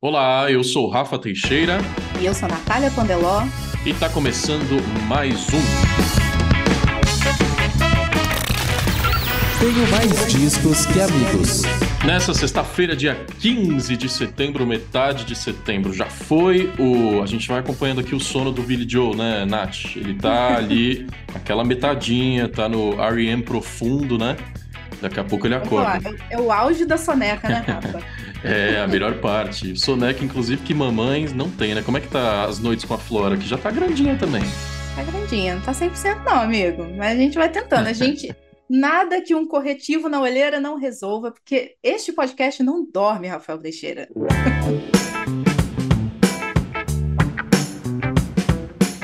Olá, eu sou Rafa Teixeira. E eu sou Natália Pandeló. E está começando mais um. Tenho mais discos que amigos. Nessa sexta-feira, dia 15 de setembro, metade de setembro, já foi o. A gente vai acompanhando aqui o sono do Billy Joe, né, Nath? Ele tá ali, aquela metadinha, tá no REM profundo, né? Daqui a pouco ele acorda. é, é o auge da soneca, né, Rafa? É, a melhor parte. Soneca, inclusive, que mamães não tem, né? Como é que tá as noites com a Flora? Que já tá grandinha também. Tá grandinha, não tá 100% não, amigo. Mas a gente vai tentando. A gente... Nada que um corretivo na olheira não resolva, porque este podcast não dorme, Rafael Teixeira.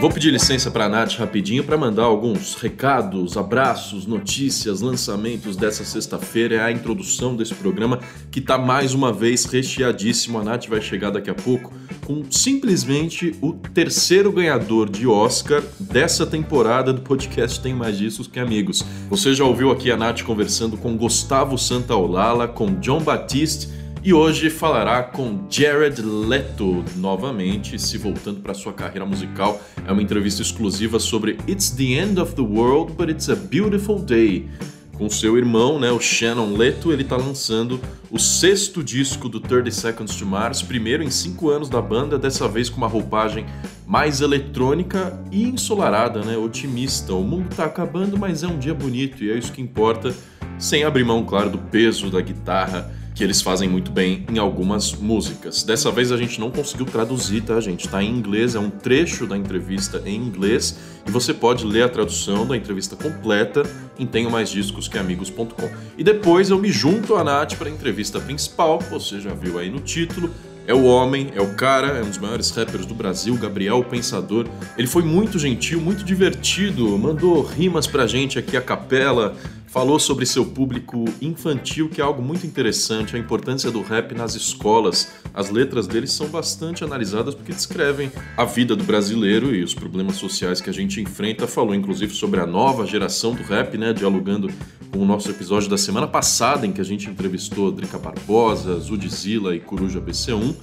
Vou pedir licença para a Nath rapidinho para mandar alguns recados, abraços, notícias, lançamentos dessa sexta-feira. É a introdução desse programa que está mais uma vez recheadíssimo. A Nath vai chegar daqui a pouco com simplesmente o terceiro ganhador de Oscar dessa temporada do podcast Tem Mais Discos Que Amigos. Você já ouviu aqui a Nath conversando com Gustavo Santaolala, com John Batiste e hoje falará com Jared Leto novamente, se voltando para sua carreira musical. É uma entrevista exclusiva sobre It's the End of the World, but It's a Beautiful Day. Com seu irmão, né, o Shannon Leto, ele está lançando o sexto disco do 30 Seconds to Mars, primeiro em cinco anos da banda, dessa vez com uma roupagem mais eletrônica e ensolarada, né, otimista. O mundo está acabando, mas é um dia bonito e é isso que importa, sem abrir mão, claro, do peso da guitarra que eles fazem muito bem em algumas músicas. Dessa vez a gente não conseguiu traduzir, tá, gente? Tá em inglês, é um trecho da entrevista em inglês e você pode ler a tradução da entrevista completa em tenho mais discos que amigos.com. E depois eu me junto à Nath para a entrevista principal, você já viu aí no título. É o homem, é o cara, é um dos maiores rappers do Brasil, Gabriel Pensador. Ele foi muito gentil, muito divertido, mandou rimas pra gente aqui a capela, falou sobre seu público infantil, que é algo muito interessante, a importância do rap nas escolas. As letras deles são bastante analisadas porque descrevem a vida do brasileiro e os problemas sociais que a gente enfrenta. Falou inclusive sobre a nova geração do rap, né, dialogando com o nosso episódio da semana passada em que a gente entrevistou Drica Barbosa, Zudzilla e Coruja BC1.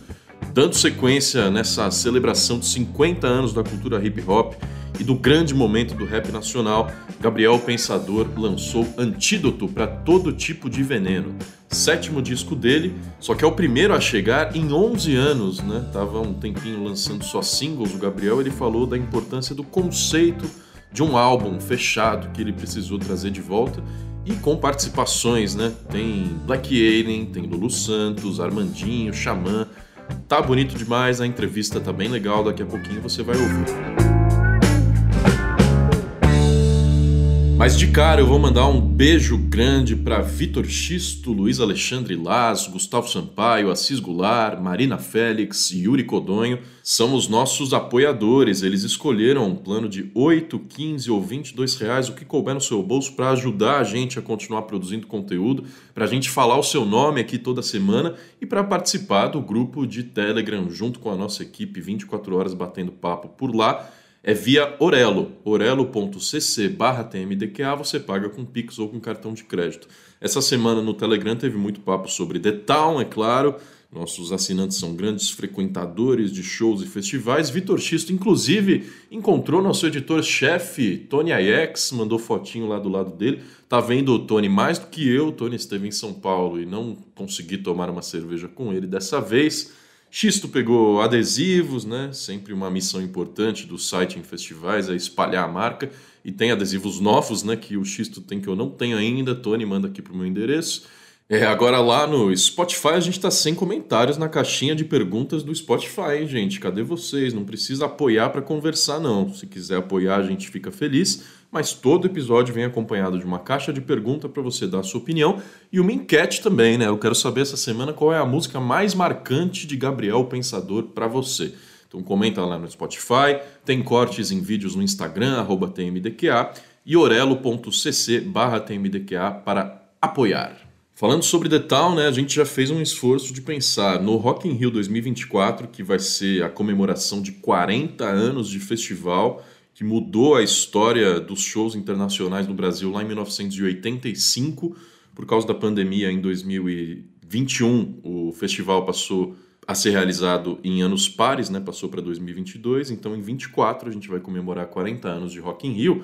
Dando sequência nessa celebração de 50 anos da cultura hip hop, e do grande momento do rap nacional, Gabriel Pensador lançou Antídoto para todo tipo de veneno. Sétimo disco dele, só que é o primeiro a chegar em 11 anos, né? Tava um tempinho lançando só singles. O Gabriel ele falou da importância do conceito de um álbum fechado que ele precisou trazer de volta e com participações, né? Tem Black Alien, tem Lulu Santos, Armandinho, Xamã. Tá bonito demais, a entrevista tá bem legal, daqui a pouquinho você vai ouvir. Mas de cara eu vou mandar um beijo grande para Vitor Xisto, Luiz Alexandre Laz, Gustavo Sampaio, Assis Goulart, Marina Félix, Yuri Codonho. São os nossos apoiadores. Eles escolheram um plano de 8, 15 ou 22 reais, o que couber no seu bolso, para ajudar a gente a continuar produzindo conteúdo, para a gente falar o seu nome aqui toda semana e para participar do grupo de Telegram junto com a nossa equipe 24 horas batendo papo por lá é via Orelo, orelo.cc barra tmdqa, você paga com Pix ou com cartão de crédito. Essa semana no Telegram teve muito papo sobre The Town, é claro, nossos assinantes são grandes frequentadores de shows e festivais. Vitor Xisto, inclusive, encontrou nosso editor-chefe, Tony Ayex, mandou fotinho lá do lado dele. Tá vendo o Tony mais do que eu. O Tony esteve em São Paulo e não consegui tomar uma cerveja com ele dessa vez. Xisto pegou adesivos, né? Sempre uma missão importante do site em festivais é espalhar a marca. E tem adesivos novos, né? Que o Xisto tem que eu não tenho ainda. Tony manda aqui pro meu endereço. É, agora lá no Spotify a gente está sem comentários na caixinha de perguntas do Spotify, hein, gente? Cadê vocês? Não precisa apoiar para conversar, não. Se quiser apoiar, a gente fica feliz mas todo episódio vem acompanhado de uma caixa de pergunta para você dar a sua opinião e uma enquete também, né? Eu quero saber essa semana qual é a música mais marcante de Gabriel Pensador para você. Então comenta lá no Spotify, tem cortes em vídeos no Instagram, tmdqa e orelo.cc tmdqa para apoiar. Falando sobre The Town, né, a gente já fez um esforço de pensar no Rock in Rio 2024, que vai ser a comemoração de 40 anos de festival, que mudou a história dos shows internacionais no Brasil lá em 1985. Por causa da pandemia, em 2021, o festival passou a ser realizado em anos pares, né? Passou para 2022, então em 24 a gente vai comemorar 40 anos de Rock in Rio.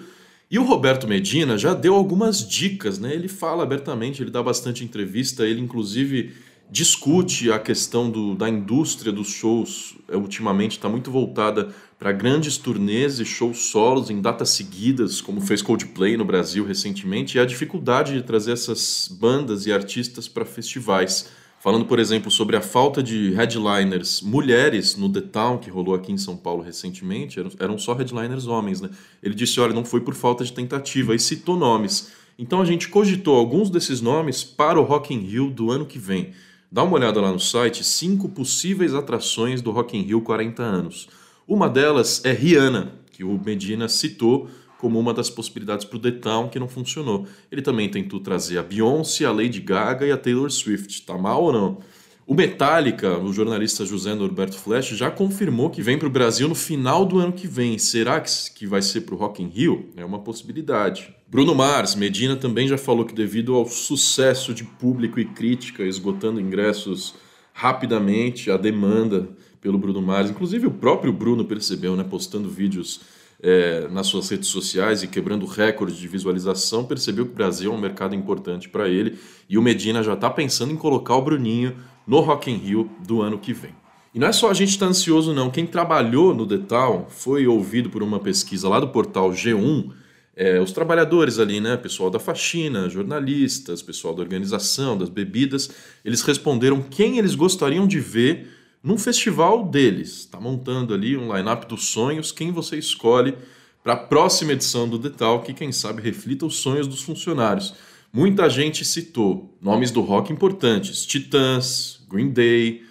E o Roberto Medina já deu algumas dicas, né? Ele fala abertamente, ele dá bastante entrevista, ele inclusive discute a questão do, da indústria dos shows. É, ultimamente está muito voltada para grandes turnês e shows solos em datas seguidas, como fez Coldplay no Brasil recentemente, e a dificuldade de trazer essas bandas e artistas para festivais. Falando, por exemplo, sobre a falta de headliners mulheres no The Town, que rolou aqui em São Paulo recentemente, eram, eram só headliners homens, né? Ele disse: olha, não foi por falta de tentativa, e citou nomes. Então a gente cogitou alguns desses nomes para o Rock in Rio do ano que vem. Dá uma olhada lá no site, cinco possíveis atrações do Rock in Rio 40 anos. Uma delas é Rihanna, que o Medina citou como uma das possibilidades para o The Town que não funcionou. Ele também tentou trazer a Beyoncé, a Lady Gaga e a Taylor Swift. Tá mal ou não? O Metallica, o jornalista José Norberto Flash, já confirmou que vem para o Brasil no final do ano que vem. Será que vai ser para o Rock in Rio? É uma possibilidade. Bruno Mars, Medina também já falou que devido ao sucesso de público e crítica, esgotando ingressos rapidamente, a demanda pelo Bruno Mars, inclusive o próprio Bruno percebeu, né, postando vídeos é, nas suas redes sociais e quebrando recordes de visualização, percebeu que o Brasil é um mercado importante para ele e o Medina já está pensando em colocar o Bruninho no Rock in Rio do ano que vem. E não é só a gente estar tá ansioso não, quem trabalhou no Detal foi ouvido por uma pesquisa lá do portal G1, é, os trabalhadores ali, né, pessoal da faxina, jornalistas, pessoal da organização, das bebidas, eles responderam quem eles gostariam de ver num festival deles. Está montando ali um line-up dos sonhos, quem você escolhe para a próxima edição do Detal, que quem sabe reflita os sonhos dos funcionários. Muita gente citou nomes do rock importantes: Titãs, Green Day,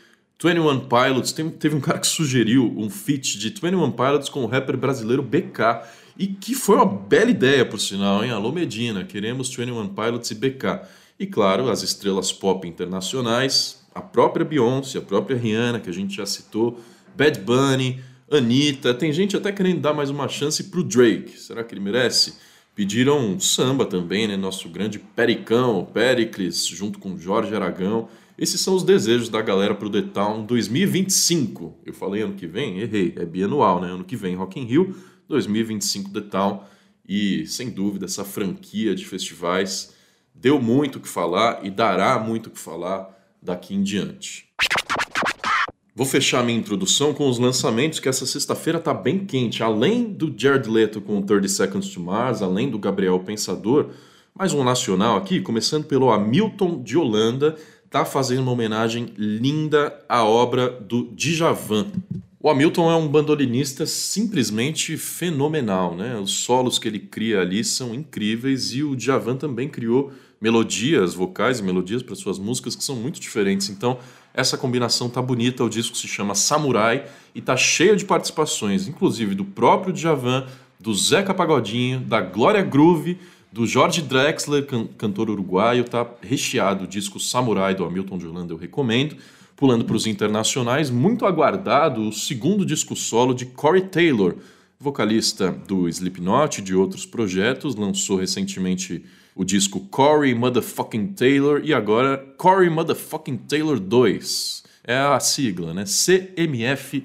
21 Pilots. Tem, teve um cara que sugeriu um feat de 21 Pilots com o rapper brasileiro BK. E que foi uma bela ideia, por sinal, hein? Alô Medina, queremos 21 Pilots e BK. E claro, as estrelas pop internacionais, a própria Beyoncé, a própria Rihanna, que a gente já citou, Bad Bunny, Anitta. Tem gente até querendo dar mais uma chance pro Drake. Será que ele merece? Pediram samba também, né? Nosso grande Pericão, Pericles, junto com Jorge Aragão. Esses são os desejos da galera pro The Town 2025. Eu falei ano que vem? Errei, é bianual, né? Ano que vem Rock in Rio, 2025 The Town. E, sem dúvida, essa franquia de festivais deu muito o que falar e dará muito o que falar daqui em diante. Vou fechar minha introdução com os lançamentos que essa sexta-feira tá bem quente. Além do Jared Leto com 30 Seconds to Mars, além do Gabriel Pensador, mais um nacional aqui, começando pelo Hamilton de Holanda, tá fazendo uma homenagem linda à obra do Djavan. O Hamilton é um bandolinista simplesmente fenomenal, né? Os solos que ele cria ali são incríveis e o Djavan também criou melodias vocais e melodias para suas músicas que são muito diferentes. Então, essa combinação tá bonita. O disco se chama Samurai e tá cheio de participações, inclusive do próprio Djavan, do Zeca Pagodinho, da Glória Groove, do Jorge Drexler, can cantor uruguaio. Tá recheado o disco Samurai do Hamilton de Holanda, eu recomendo. Pulando para os internacionais, muito aguardado o segundo disco solo de Corey Taylor, vocalista do Slipknot e de outros projetos, lançou recentemente o disco Corey Motherfucking Taylor e agora Corey Motherfucking Taylor 2. É a sigla, né? CMF2.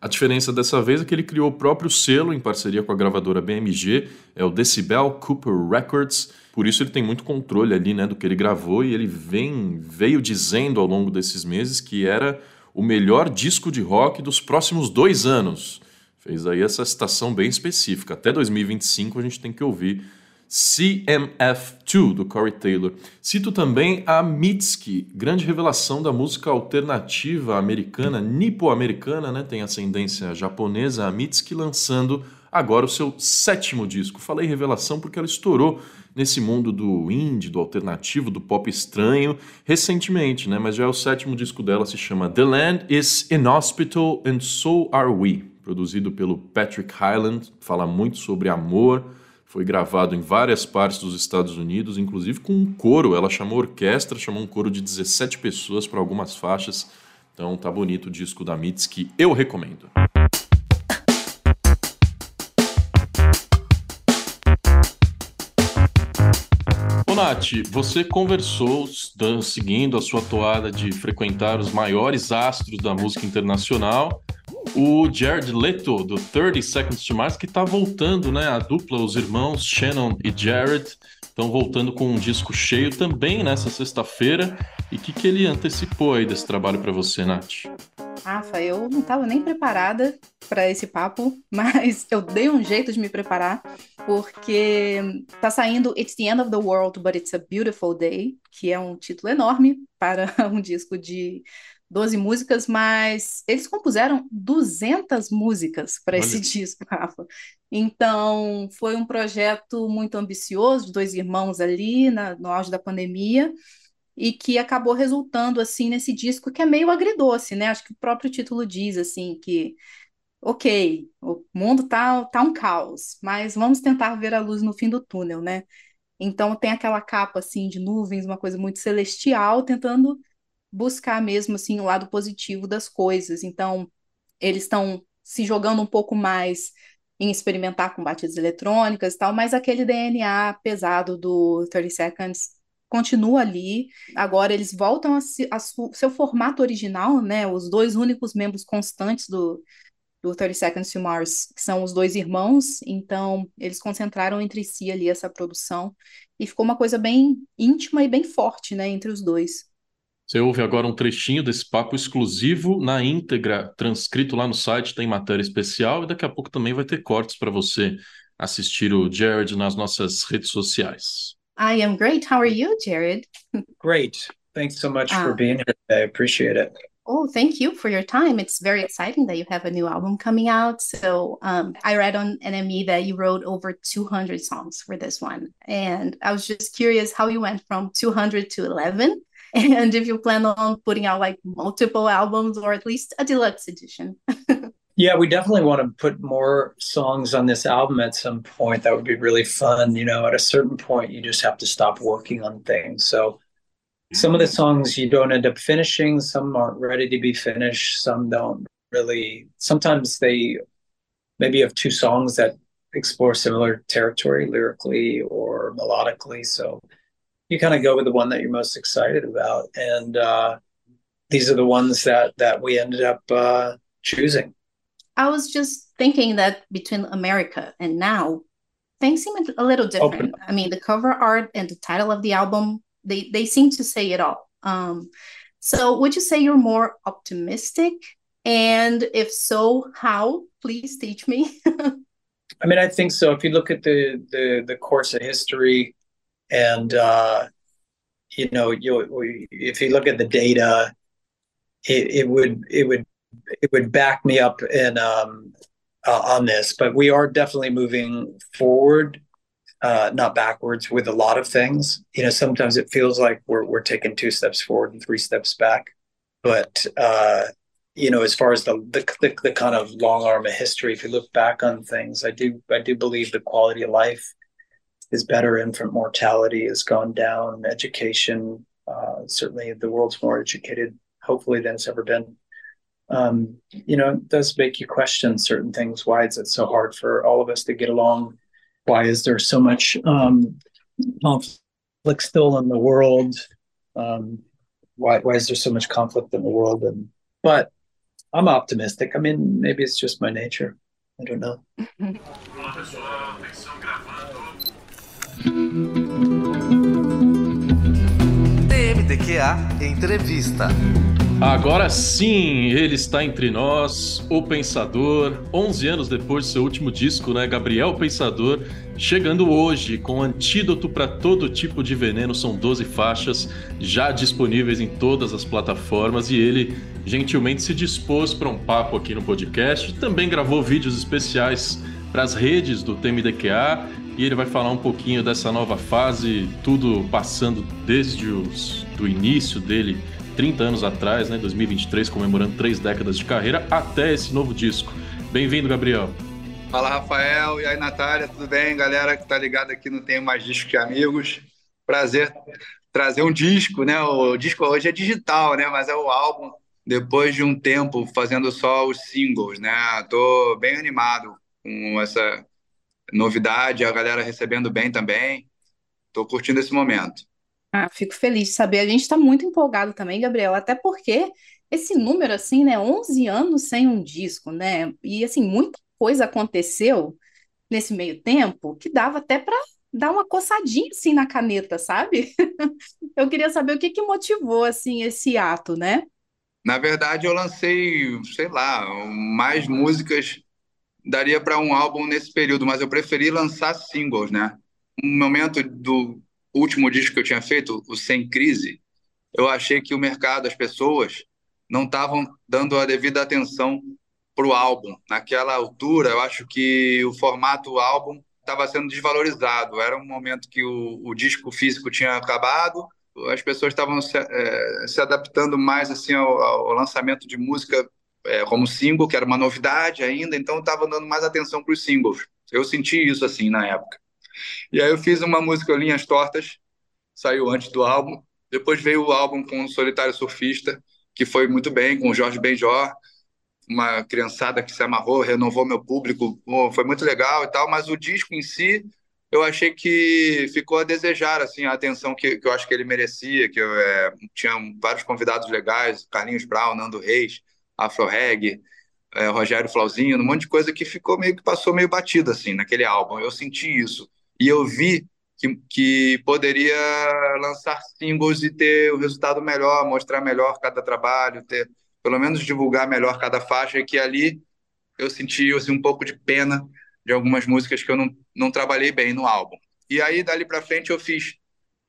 A diferença dessa vez é que ele criou o próprio selo em parceria com a gravadora BMG, é o Decibel Cooper Records. Por isso ele tem muito controle ali, né, do que ele gravou e ele vem veio dizendo ao longo desses meses que era o melhor disco de rock dos próximos dois anos. Fez aí essa citação bem específica. Até 2025 a gente tem que ouvir CMF2, do Corey Taylor. Cito também a Mitski, grande revelação da música alternativa americana, nipo-americana, né? tem ascendência japonesa, a Mitski lançando agora o seu sétimo disco. Falei revelação porque ela estourou nesse mundo do indie, do alternativo, do pop estranho, recentemente, né? mas já é o sétimo disco dela, se chama The Land is Inhospitable and So Are We, produzido pelo Patrick Hyland, fala muito sobre amor, foi gravado em várias partes dos Estados Unidos, inclusive com um coro. Ela chamou orquestra, chamou um coro de 17 pessoas para algumas faixas. Então tá bonito o disco da Mitski, eu recomendo. Nath, você conversou, seguindo a sua toada de frequentar os maiores astros da música internacional, o Jared Leto, do 30 Seconds to Mars, que está voltando, né? A dupla, os irmãos Shannon e Jared, estão voltando com um disco cheio também nessa sexta-feira. E o que, que ele antecipou aí desse trabalho para você, Nath? Rafa, eu não estava nem preparada para esse papo, mas eu dei um jeito de me preparar, porque tá saindo It's the End of the World, but It's a Beautiful Day, que é um título enorme para um disco de 12 músicas, mas eles compuseram 200 músicas para esse disco, Rafa. Então, foi um projeto muito ambicioso, de dois irmãos ali na, no auge da pandemia, e que acabou resultando assim nesse disco que é meio agridoce, né? Acho que o próprio título diz assim que ok, o mundo tá, tá um caos, mas vamos tentar ver a luz no fim do túnel, né? Então tem aquela capa assim de nuvens, uma coisa muito celestial, tentando buscar mesmo assim o lado positivo das coisas. Então eles estão se jogando um pouco mais em experimentar com batidas eletrônicas e tal, mas aquele DNA pesado do 30 Seconds continua ali. Agora eles voltam a, a seu formato original, né? Os dois únicos membros constantes do, do 30 Seconds to Mars, que são os dois irmãos, então eles concentraram entre si ali essa produção e ficou uma coisa bem íntima e bem forte, né, entre os dois. Você ouve agora um trechinho desse papo exclusivo na íntegra, transcrito lá no site, tem matéria especial e daqui a pouco também vai ter cortes para você assistir o Jared nas nossas redes sociais. I am great. How are you, Jared? Great. Thanks so much for ah. being here. I appreciate it. Oh, thank you for your time. It's very exciting that you have a new album coming out. So, um, I read on NME that you wrote over 200 songs for this one. And I was just curious how you went from 200 to 11 and if you plan on putting out like multiple albums or at least a deluxe edition. Yeah, we definitely want to put more songs on this album at some point. That would be really fun. You know, at a certain point, you just have to stop working on things. So some of the songs you don't end up finishing, some aren't ready to be finished, some don't really. Sometimes they maybe have two songs that explore similar territory lyrically or melodically. So you kind of go with the one that you're most excited about. And uh, these are the ones that that we ended up uh, choosing. I was just thinking that between America and now, things seem a little different. I mean, the cover art and the title of the album, they they seem to say it all. Um, so would you say you're more optimistic? And if so, how? Please teach me. I mean, I think so. If you look at the the the course of history, and uh, you know, you if you look at the data, it, it would it would it would back me up in um, uh, on this, but we are definitely moving forward, uh, not backwards, with a lot of things. You know, sometimes it feels like we're we're taking two steps forward and three steps back, but uh, you know, as far as the, the the, the kind of long arm of history, if you look back on things, I do I do believe the quality of life is better. Infant mortality has gone down. Education, uh, certainly, the world's more educated, hopefully, than it's ever been um, you know, it does make you question certain things. Why is it so hard for all of us to get along? Why is there so much um, conflict still in the world? Um, why, why is there so much conflict in the world? And but I'm optimistic. I mean, maybe it's just my nature. I don't know. TMDQA Entrevista. Agora sim, ele está entre nós, o Pensador, 11 anos depois do seu último disco, né? Gabriel Pensador, chegando hoje com antídoto para todo tipo de veneno, são 12 faixas já disponíveis em todas as plataformas e ele gentilmente se dispôs para um papo aqui no podcast. Também gravou vídeos especiais para as redes do TMDQA e ele vai falar um pouquinho dessa nova fase, tudo passando desde os do início dele 30 anos atrás, né, 2023, comemorando três décadas de carreira, até esse novo disco. Bem-vindo, Gabriel. Fala, Rafael. E aí, Natália, tudo bem? Galera que tá ligada aqui no Tenho Mais Disco que Amigos. Prazer trazer um disco, né? O disco hoje é digital, né? Mas é o álbum, depois de um tempo fazendo só os singles, né? Tô bem animado com essa novidade, a galera recebendo bem também. Tô curtindo esse momento. Ah, fico feliz de saber. A gente está muito empolgado também, Gabriel, até porque esse número, assim, né? 11 anos sem um disco, né? E, assim, muita coisa aconteceu nesse meio tempo que dava até para dar uma coçadinha, assim, na caneta, sabe? Eu queria saber o que que motivou, assim, esse ato, né? Na verdade, eu lancei, sei lá, mais músicas daria para um álbum nesse período, mas eu preferi lançar singles, né? No momento do último disco que eu tinha feito, o Sem Crise, eu achei que o mercado, as pessoas, não estavam dando a devida atenção para o álbum. Naquela altura, eu acho que o formato álbum estava sendo desvalorizado. Era um momento que o, o disco físico tinha acabado, as pessoas estavam se, é, se adaptando mais assim ao, ao lançamento de música é, como single, que era uma novidade ainda, então estava dando mais atenção para os singles. Eu senti isso assim na época. E aí eu fiz uma música Linhas Tortas, saiu antes do álbum. Depois veio o álbum com o Solitário Surfista, que foi muito bem, com o Jorge Benjor, uma criançada que se amarrou, renovou meu público, foi muito legal e tal, mas o disco em si, eu achei que ficou a desejar, assim, a atenção que, que eu acho que ele merecia, que eu, é, tinha vários convidados legais, Carlinhos Brown, Nando Reis, Afro Reg, é, Rogério Flauzinho, um monte de coisa que ficou meio que passou meio batido, assim, naquele álbum, eu senti isso, e eu vi que, que poderia lançar singles e ter o resultado melhor, mostrar melhor cada trabalho, ter pelo menos divulgar melhor cada faixa, e que ali eu senti assim, um pouco de pena de algumas músicas que eu não, não trabalhei bem no álbum. E aí, dali para frente, eu fiz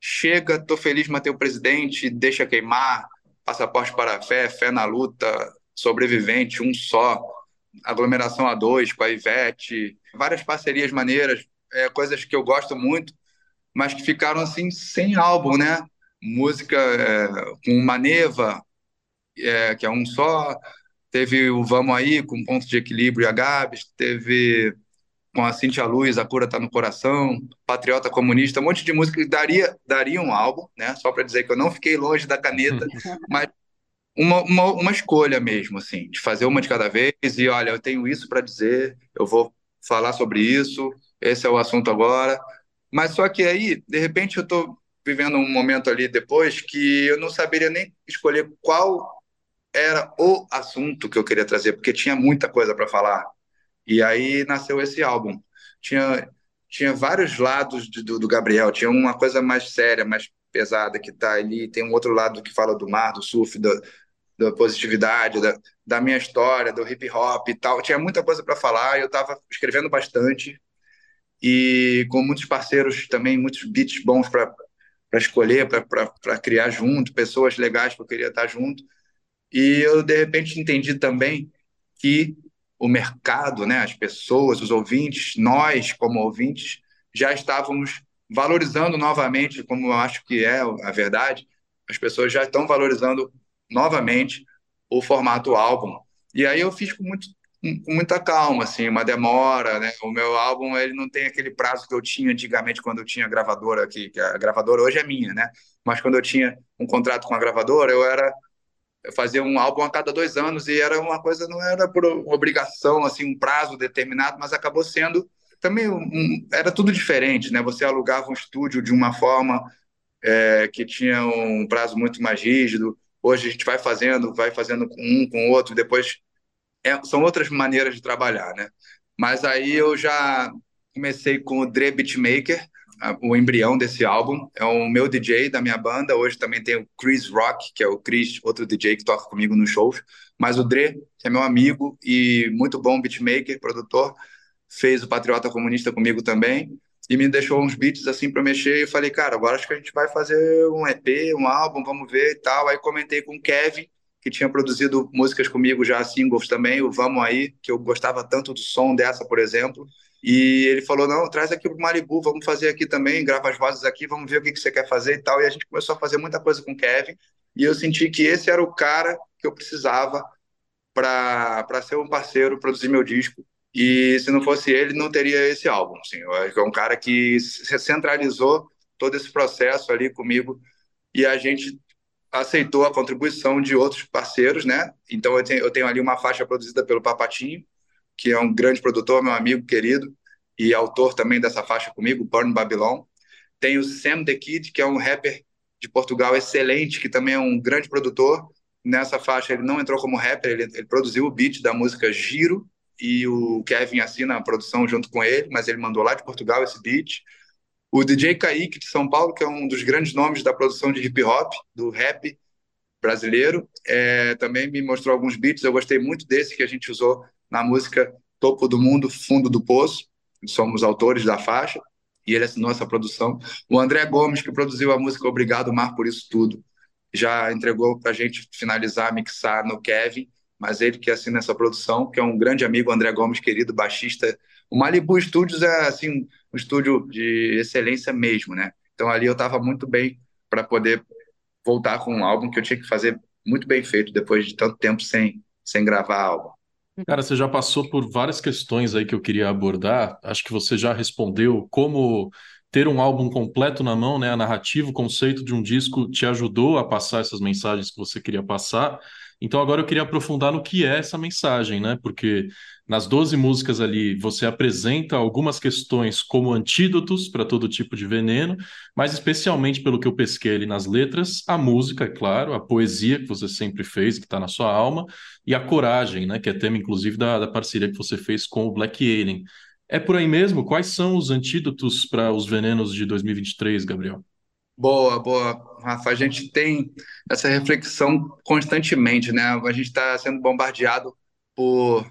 Chega, Tô Feliz, Matei o Presidente, Deixa Queimar, Passaporte para a Fé, Fé na Luta, Sobrevivente, Um Só, Aglomeração A2 com a Ivete, várias parcerias maneiras, é, coisas que eu gosto muito, mas que ficaram assim sem álbum, né? Música é, com Maneva, é, que é um só, teve o Vamos Aí com Ponto de Equilíbrio e a Gabs, teve com a Cintia Luz, A Cura Tá no Coração, Patriota Comunista, um monte de música que daria, daria um álbum, né? Só para dizer que eu não fiquei longe da caneta, mas uma, uma, uma escolha mesmo, assim, de fazer uma de cada vez e olha, eu tenho isso para dizer, eu vou falar sobre isso, esse é o assunto agora. Mas só que aí, de repente, eu estou vivendo um momento ali depois que eu não saberia nem escolher qual era o assunto que eu queria trazer, porque tinha muita coisa para falar. E aí nasceu esse álbum. Tinha, tinha vários lados do, do Gabriel. Tinha uma coisa mais séria, mais pesada que está ali. Tem um outro lado que fala do mar, do surf, da, da positividade, da, da minha história, do hip hop e tal. Tinha muita coisa para falar. Eu estava escrevendo bastante e com muitos parceiros também, muitos beats bons para escolher, para criar junto, pessoas legais que eu queria estar junto. E eu, de repente, entendi também que o mercado, né, as pessoas, os ouvintes, nós, como ouvintes, já estávamos valorizando novamente, como eu acho que é a verdade, as pessoas já estão valorizando novamente o formato álbum. E aí eu fiz com, muito, com muita calma, assim, uma demora, né? O meu álbum, ele não tem aquele prazo que eu tinha antigamente quando eu tinha gravadora aqui, que a gravadora hoje é minha, né? Mas quando eu tinha um contrato com a gravadora, eu era fazer um álbum a cada dois anos e era uma coisa não era por obrigação assim um prazo determinado mas acabou sendo também um, era tudo diferente né você alugava um estúdio de uma forma é, que tinha um prazo muito mais rígido hoje a gente vai fazendo vai fazendo com um com outro depois é, são outras maneiras de trabalhar né mas aí eu já comecei com o Dre Beatmaker o embrião desse álbum. É o meu DJ da minha banda. Hoje também tem o Chris Rock, que é o Chris, outro DJ que toca comigo nos shows. Mas o Dre, que é meu amigo e muito bom beatmaker, produtor, fez o Patriota Comunista comigo também e me deixou uns beats assim para mexer. E falei, cara, agora acho que a gente vai fazer um EP, um álbum, vamos ver e tal. Aí comentei com o Kevin, que tinha produzido músicas comigo já, singles também, o Vamos Aí, que eu gostava tanto do som dessa, por exemplo. E ele falou: não, traz aqui para o Malibu, vamos fazer aqui também, grava as vozes aqui, vamos ver o que, que você quer fazer e tal. E a gente começou a fazer muita coisa com o Kevin, e eu senti que esse era o cara que eu precisava para ser um parceiro, produzir meu disco. E se não fosse ele, não teria esse álbum. Assim. Eu acho que é um cara que centralizou todo esse processo ali comigo e a gente aceitou a contribuição de outros parceiros, né? Então eu tenho, eu tenho ali uma faixa produzida pelo Papatinho, que é um grande produtor, meu amigo querido, e autor também dessa faixa comigo, Burn Babylon. Tem o Sam The Kid, que é um rapper de Portugal excelente, que também é um grande produtor. Nessa faixa ele não entrou como rapper, ele, ele produziu o beat da música Giro, e o Kevin assina a produção junto com ele, mas ele mandou lá de Portugal esse beat. O DJ Kaique de São Paulo, que é um dos grandes nomes da produção de hip hop, do rap brasileiro, é, também me mostrou alguns beats. Eu gostei muito desse que a gente usou na música Topo do Mundo, Fundo do Poço. Somos autores da faixa e ele assinou essa produção. O André Gomes, que produziu a música Obrigado Mar por Isso Tudo, já entregou para a gente finalizar, mixar no Kevin mas ele que assina essa produção, que é um grande amigo, André Gomes, querido baixista. O Malibu Studios é assim um estúdio de excelência mesmo, né? Então ali eu estava muito bem para poder voltar com um álbum que eu tinha que fazer muito bem feito depois de tanto tempo sem sem gravar álbum. Cara, você já passou por várias questões aí que eu queria abordar. Acho que você já respondeu como ter um álbum completo na mão, né? A narrativa, o conceito de um disco te ajudou a passar essas mensagens que você queria passar. Então agora eu queria aprofundar no que é essa mensagem, né? Porque nas 12 músicas ali você apresenta algumas questões como antídotos para todo tipo de veneno, mas especialmente pelo que eu pesquei ali nas letras, a música, é claro, a poesia que você sempre fez, que está na sua alma, e a coragem, né? Que é tema inclusive da, da parceria que você fez com o Black Alien. É por aí mesmo? Quais são os antídotos para os venenos de 2023, Gabriel? Boa, boa, Rafa. A gente tem essa reflexão constantemente, né? A gente está sendo bombardeado por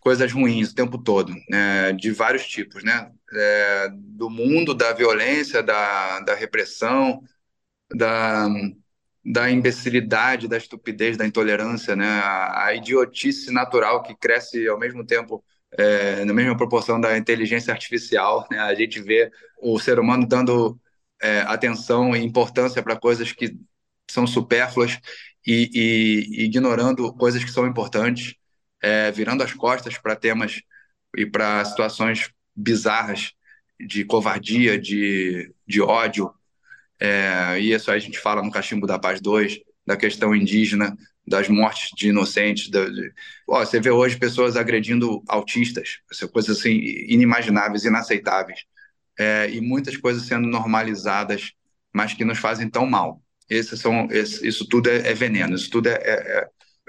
coisas ruins o tempo todo, né? De vários tipos, né? É, do mundo da violência, da, da repressão, da, da imbecilidade, da estupidez, da intolerância, né? A, a idiotice natural que cresce ao mesmo tempo é, na mesma proporção da inteligência artificial, né? A gente vê o ser humano dando é, atenção e importância para coisas que são supérfluas e, e, ignorando coisas que são importantes, é, virando as costas para temas e para situações bizarras de covardia, de, de ódio. É, e isso aí a gente fala no Cachimbo da Paz 2, da questão indígena, das mortes de inocentes. Da, de... Você vê hoje pessoas agredindo autistas, coisas assim inimagináveis, inaceitáveis é, e muitas coisas sendo normalizadas, mas que nos fazem tão mal. Esses são, esse, isso tudo é, é, veneno, isso tudo é, é, é,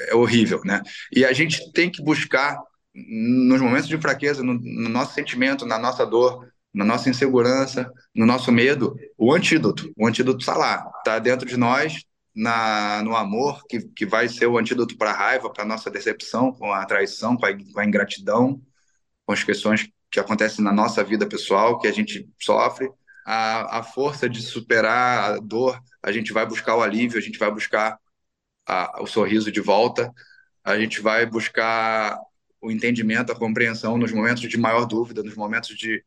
é, horrível, né? E a gente tem que buscar, nos momentos de fraqueza, no, no nosso sentimento, na nossa dor, na nossa insegurança, no nosso medo, o antídoto. O antídoto está lá, está dentro de nós, na, no amor, que, que vai ser o antídoto para a raiva, para a nossa decepção, com a traição, com a, com a ingratidão, com as questões que acontece na nossa vida pessoal, que a gente sofre, a, a força de superar a dor, a gente vai buscar o alívio, a gente vai buscar a, o sorriso de volta, a gente vai buscar o entendimento, a compreensão nos momentos de maior dúvida, nos momentos de,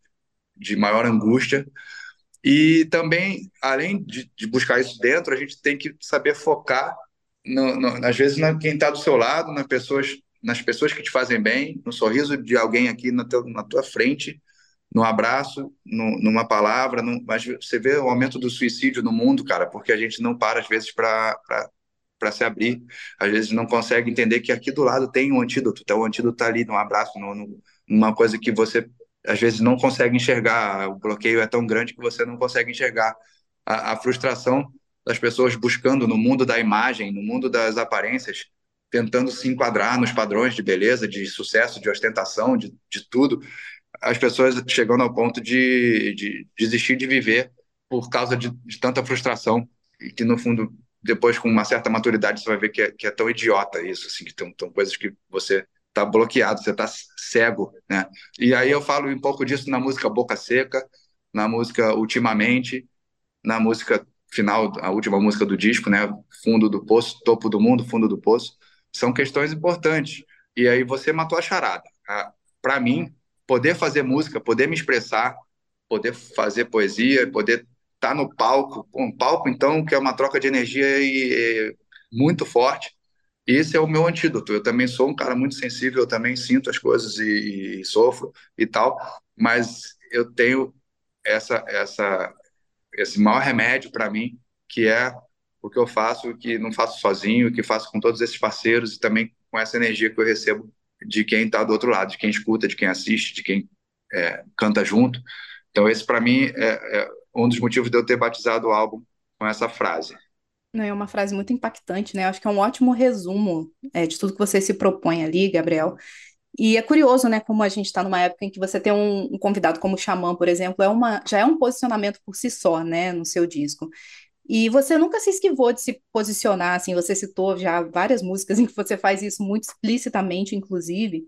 de maior angústia. E também, além de, de buscar isso dentro, a gente tem que saber focar, no, no, às vezes, na quem está do seu lado, nas pessoas nas pessoas que te fazem bem, no sorriso de alguém aqui na, teu, na tua frente, no abraço, no, numa palavra. No, mas você vê o aumento do suicídio no mundo, cara, porque a gente não para, às vezes, para se abrir. Às vezes não consegue entender que aqui do lado tem um antídoto. Então, o antídoto está ali, num abraço, no, numa coisa que você às vezes não consegue enxergar. O bloqueio é tão grande que você não consegue enxergar. A, a frustração das pessoas buscando no mundo da imagem, no mundo das aparências, tentando se enquadrar nos padrões de beleza, de sucesso, de ostentação, de, de tudo, as pessoas chegando ao ponto de, de desistir de viver por causa de, de, tanta frustração e que no fundo depois com uma certa maturidade você vai ver que é, que é tão idiota isso, assim, que tem, coisas que você está bloqueado, você está cego, né? E aí eu falo um pouco disso na música Boca Seca, na música Ultimamente, na música final, a última música do disco, né? Fundo do Poço, Topo do Mundo, Fundo do Poço são questões importantes. E aí você matou a charada. Para mim, poder fazer música, poder me expressar, poder fazer poesia, poder estar tá no palco, um palco então que é uma troca de energia e, e, muito forte. Esse é o meu antídoto. Eu também sou um cara muito sensível, eu também sinto as coisas e, e sofro e tal, mas eu tenho essa essa esse maior remédio para mim, que é o que eu faço, que não faço sozinho, que faço com todos esses parceiros e também com essa energia que eu recebo de quem está do outro lado, de quem escuta, de quem assiste, de quem é, canta junto. Então esse para mim é, é, um dos motivos de eu ter batizado o álbum com essa frase. É uma frase muito impactante, né? Acho que é um ótimo resumo é, de tudo que você se propõe ali, Gabriel. E é curioso, né, como a gente está numa época em que você tem um, um, convidado como o Xamã, por exemplo, é uma, já é um posicionamento por si só, né, no seu disco. E você nunca se esquivou de se posicionar, assim, você citou já várias músicas em que você faz isso muito explicitamente, inclusive.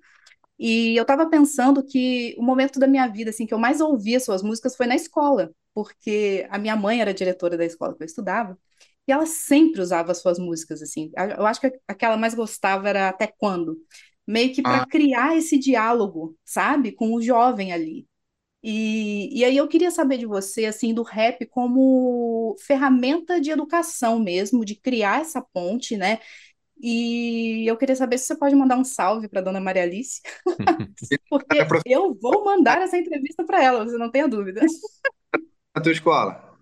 E eu estava pensando que o momento da minha vida, assim, que eu mais ouvia suas músicas foi na escola, porque a minha mãe era diretora da escola que eu estudava, e ela sempre usava suas músicas, assim. Eu acho que a que ela mais gostava era Até Quando, meio que para ah. criar esse diálogo, sabe, com o jovem ali. E, e aí eu queria saber de você, assim, do rap como ferramenta de educação mesmo, de criar essa ponte, né? E eu queria saber se você pode mandar um salve para dona Maria Alice, porque eu vou mandar essa entrevista para ela, você não tenha dúvida. A tua escola?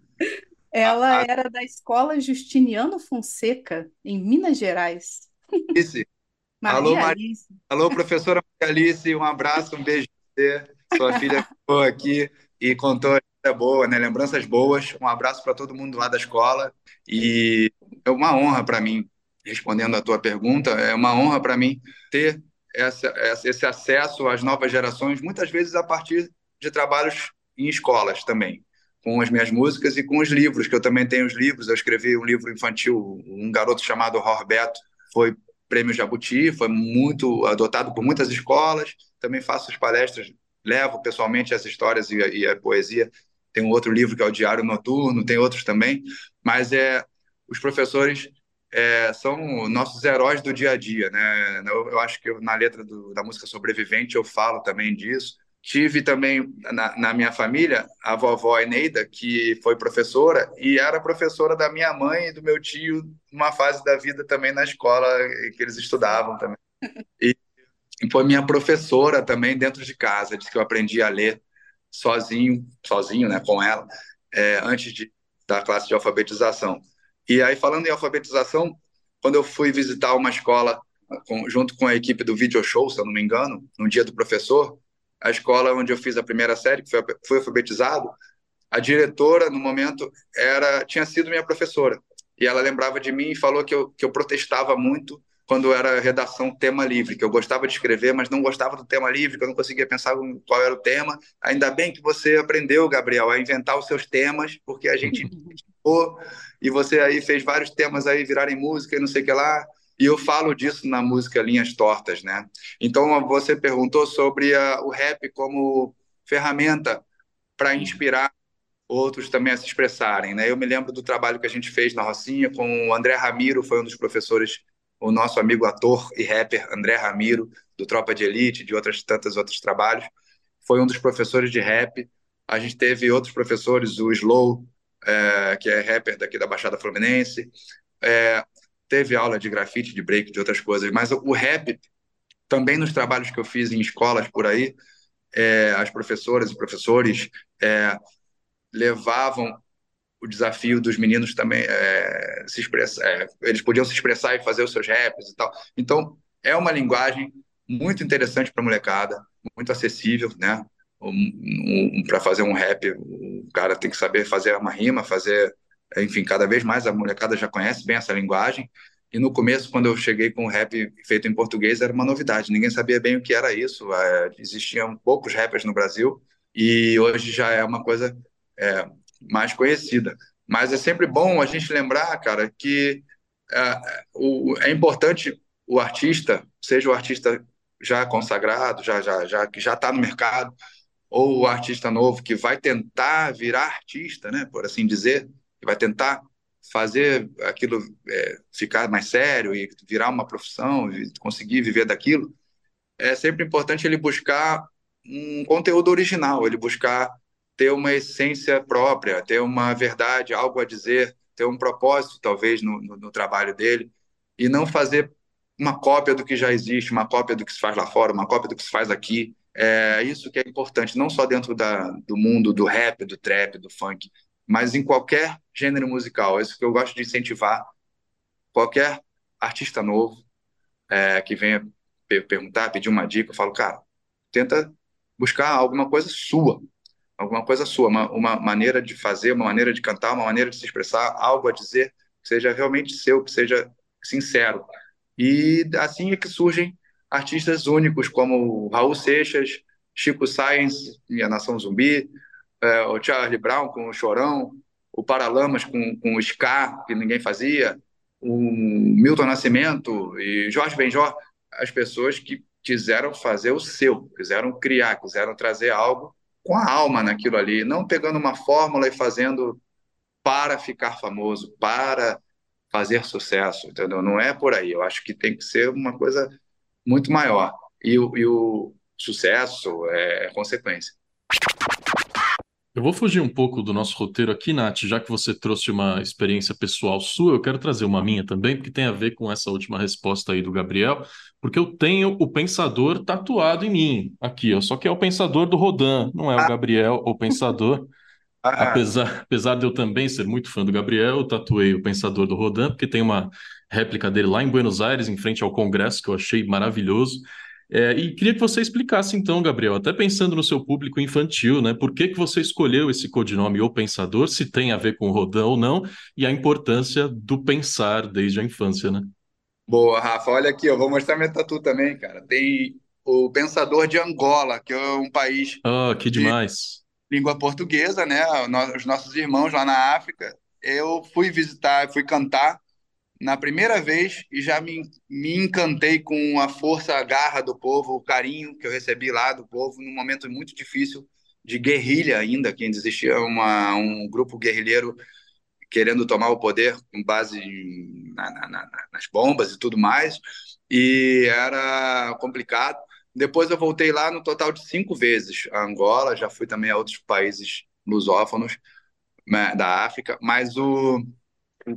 Ela era da Escola Justiniano Fonseca, em Minas Gerais. Isso. Maria Alô, Alice. Alô, professora Maria Alice, um abraço, um beijo para você. Sua filha ficou aqui e contou história boa, né? Lembranças boas. Um abraço para todo mundo lá da escola. E é uma honra para mim, respondendo a tua pergunta, é uma honra para mim ter essa, esse acesso às novas gerações, muitas vezes a partir de trabalhos em escolas também, com as minhas músicas e com os livros, que eu também tenho os livros. Eu escrevi um livro infantil, um garoto chamado Roberto, foi prêmio Jabuti, foi muito adotado por muitas escolas. Também faço as palestras levo pessoalmente as histórias e a, e a, poesia. Tem um outro livro que é o Diário Noturno, tem outros também, mas é os professores é, são nossos heróis do dia a dia, né? Eu, eu acho que eu, na letra do, da música Sobrevivente eu falo também disso. Tive também na, na, minha família a vovó Eneida, que foi professora e era professora da minha mãe e do meu tio numa fase da vida também na escola que eles estudavam também. E foi minha professora também dentro de casa, disse que eu aprendi a ler sozinho, sozinho, né, com ela, é, antes de, da classe de alfabetização. E aí, falando em alfabetização, quando eu fui visitar uma escola com, junto com a equipe do Video Show, se eu não me engano, no dia do professor, a escola onde eu fiz a primeira série, que foi, fui alfabetizado, a diretora, no momento, era tinha sido minha professora. E ela lembrava de mim e falou que eu, que eu protestava muito quando era redação tema livre, que eu gostava de escrever, mas não gostava do tema livre, que eu não conseguia pensar qual era o tema. Ainda bem que você aprendeu, Gabriel, a inventar os seus temas, porque a gente e você aí fez vários temas aí virarem música e não sei o que lá. E eu falo disso na música Linhas Tortas, né? Então você perguntou sobre a, o rap como ferramenta para inspirar outros também a se expressarem, né? Eu me lembro do trabalho que a gente fez na Rocinha com o André Ramiro, foi um dos professores o nosso amigo ator e rapper André Ramiro, do Tropa de Elite, de outras tantas outros trabalhos, foi um dos professores de rap. A gente teve outros professores, o Slow, é, que é rapper daqui da Baixada Fluminense, é, teve aula de grafite, de break, de outras coisas, mas o rap, também nos trabalhos que eu fiz em escolas por aí, é, as professoras e professores é, levavam o desafio dos meninos também é, se expressar, é, eles podiam se expressar e fazer os seus raps e tal. Então, é uma linguagem muito interessante para a molecada, muito acessível, né? Um, um, para fazer um rap, o cara tem que saber fazer uma rima, fazer, enfim, cada vez mais a molecada já conhece bem essa linguagem. E no começo, quando eu cheguei com rap feito em português, era uma novidade. Ninguém sabia bem o que era isso. É, existiam poucos rappers no Brasil e hoje já é uma coisa é, mais conhecida. Mas é sempre bom a gente lembrar, cara, que é, o, é importante o artista, seja o artista já consagrado, já já já que já está no mercado, ou o artista novo que vai tentar virar artista, né, por assim dizer, que vai tentar fazer aquilo é, ficar mais sério e virar uma profissão, e conseguir viver daquilo, é sempre importante ele buscar um conteúdo original, ele buscar ter uma essência própria, ter uma verdade, algo a dizer, ter um propósito, talvez, no, no, no, trabalho dele, e não fazer uma cópia do que já existe, uma cópia do que se faz lá fora, uma cópia do que se faz aqui. É isso que é importante, não só dentro da, do mundo do rap, do trap, do funk, mas em qualquer gênero musical. É isso que eu gosto de incentivar. Qualquer artista novo é, que venha perguntar, pedir uma dica, eu falo, cara, tenta buscar alguma coisa sua, alguma coisa sua, uma, uma maneira de fazer, uma maneira de cantar, uma maneira de se expressar, algo a dizer que seja realmente seu, que seja sincero. E assim é que surgem artistas únicos como Raul Seixas, Chico Sainz e a Nação Zumbi, é, o Charlie Brown com o Chorão, o Paralamas com, com o Scar, que ninguém fazia, o Milton Nascimento e Jorge Benjor, as pessoas que quiseram fazer o seu, quiseram criar, quiseram trazer algo com a alma naquilo ali, não pegando uma fórmula e fazendo para ficar famoso, para fazer sucesso, entendeu? Não é por aí. Eu acho que tem que ser uma coisa muito maior. E, e o sucesso é consequência. Eu vou fugir um pouco do nosso roteiro aqui, Nath, já que você trouxe uma experiência pessoal sua, eu quero trazer uma minha também, porque tem a ver com essa última resposta aí do Gabriel, porque eu tenho o pensador tatuado em mim, aqui, ó, só que é o pensador do Rodan, não é o Gabriel, o pensador. Ah. Apesar, apesar de eu também ser muito fã do Gabriel, eu tatuei o pensador do Rodan, porque tem uma réplica dele lá em Buenos Aires, em frente ao Congresso, que eu achei maravilhoso. É, e queria que você explicasse então, Gabriel, até pensando no seu público infantil, né? Por que, que você escolheu esse codinome O Pensador, se tem a ver com Rodin ou não, e a importância do pensar desde a infância, né? Boa, Rafa. Olha aqui, eu vou mostrar minha tatu também, cara. Tem o Pensador de Angola, que é um país. Ah, que demais. língua portuguesa, né? Os nossos irmãos lá na África. Eu fui visitar, fui cantar na primeira vez e já me, me encantei com a força, a garra do povo, o carinho que eu recebi lá do povo num momento muito difícil de guerrilha ainda, que existia uma, um grupo guerrilheiro querendo tomar o poder com base na, na, na, nas bombas e tudo mais, e era complicado. Depois eu voltei lá no total de cinco vezes a Angola, já fui também a outros países lusófonos né, da África, mas o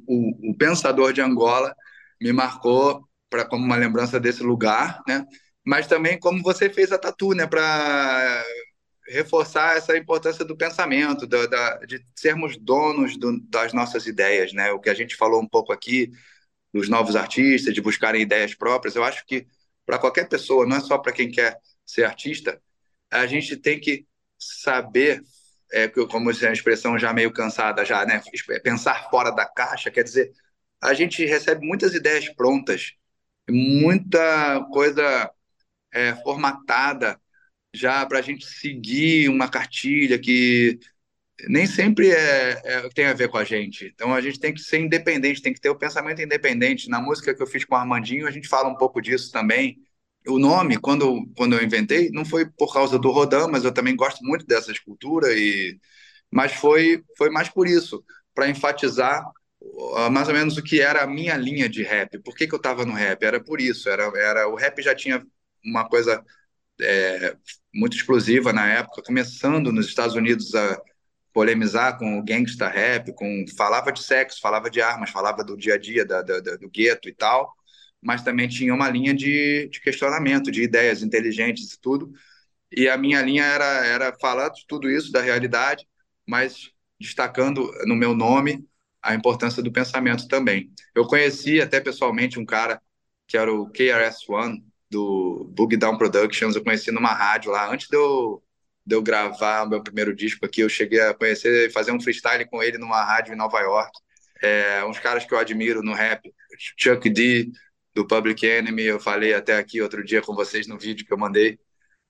o, o pensador de Angola me marcou para como uma lembrança desse lugar, né? Mas também como você fez a tatu, né? Para reforçar essa importância do pensamento, da, da, de sermos donos do, das nossas ideias, né? O que a gente falou um pouco aqui dos novos artistas, de buscarem ideias próprias. Eu acho que para qualquer pessoa, não é só para quem quer ser artista, a gente tem que saber é, como é uma expressão já meio cansada, já, né? É pensar fora da caixa, quer dizer, a gente recebe muitas ideias prontas, muita coisa é, formatada já para a gente seguir uma cartilha que nem sempre é, é, tem a ver com a gente. Então a gente tem que ser independente, tem que ter o pensamento independente. Na música que eu fiz com o Armandinho, a gente fala um pouco disso também o nome, quando, quando eu inventei, não foi por causa do Rodin, mas eu também gosto muito dessa escultura, e, mas foi, foi mais por isso, para enfatizar uh, mais ou menos o que era a minha linha de rap. Por que, que eu estava no rap? Era por isso, era, era o rap já tinha uma coisa é, muito explosiva na época, começando nos Estados Unidos a polemizar com o gangsta rap, com falava de sexo, falava de armas, falava do dia a dia da, da, da, do gueto e tal mas também tinha uma linha de, de questionamento, de ideias inteligentes e tudo. E a minha linha era, era falar de tudo isso, da realidade, mas destacando no meu nome a importância do pensamento também. Eu conheci até pessoalmente um cara que era o KRS-One, do Bug Down Productions, eu conheci numa rádio lá, antes de eu, de eu gravar meu primeiro disco aqui, eu cheguei a conhecer e fazer um freestyle com ele numa rádio em Nova York. É, uns caras que eu admiro no rap, Chuck D, do Public Enemy, eu falei até aqui outro dia com vocês no vídeo que eu mandei.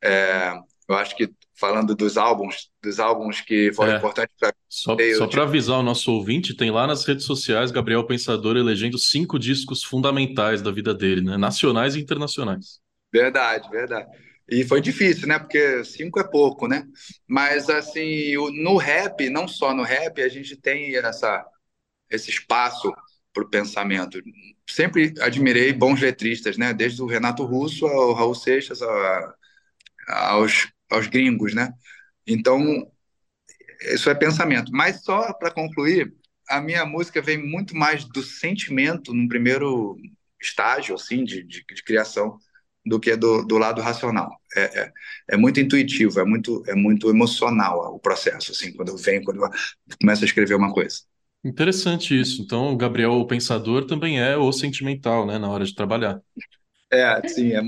É, eu acho que falando dos álbuns, dos álbuns que foram é. importantes para Só, só para avisar o nosso ouvinte, tem lá nas redes sociais Gabriel Pensador elegendo cinco discos fundamentais da vida dele, né? Nacionais e internacionais. Verdade, verdade. E foi difícil, né? Porque cinco é pouco, né? Mas assim, no rap, não só no rap, a gente tem essa, esse espaço para o pensamento sempre admirei bons letristas, né? Desde o Renato Russo ao Raul Seixas a, aos, aos gringos, né? Então, isso é pensamento. Mas só para concluir, a minha música vem muito mais do sentimento no primeiro estágio, assim, de, de, de criação, do que do, do lado racional. É, é, é, muito intuitivo, é muito, é muito emocional o processo, assim, quando eu venho, quando eu começo a escrever uma coisa. Interessante isso. Então, o Gabriel, o pensador, também é o sentimental, né, na hora de trabalhar. É, sim, é,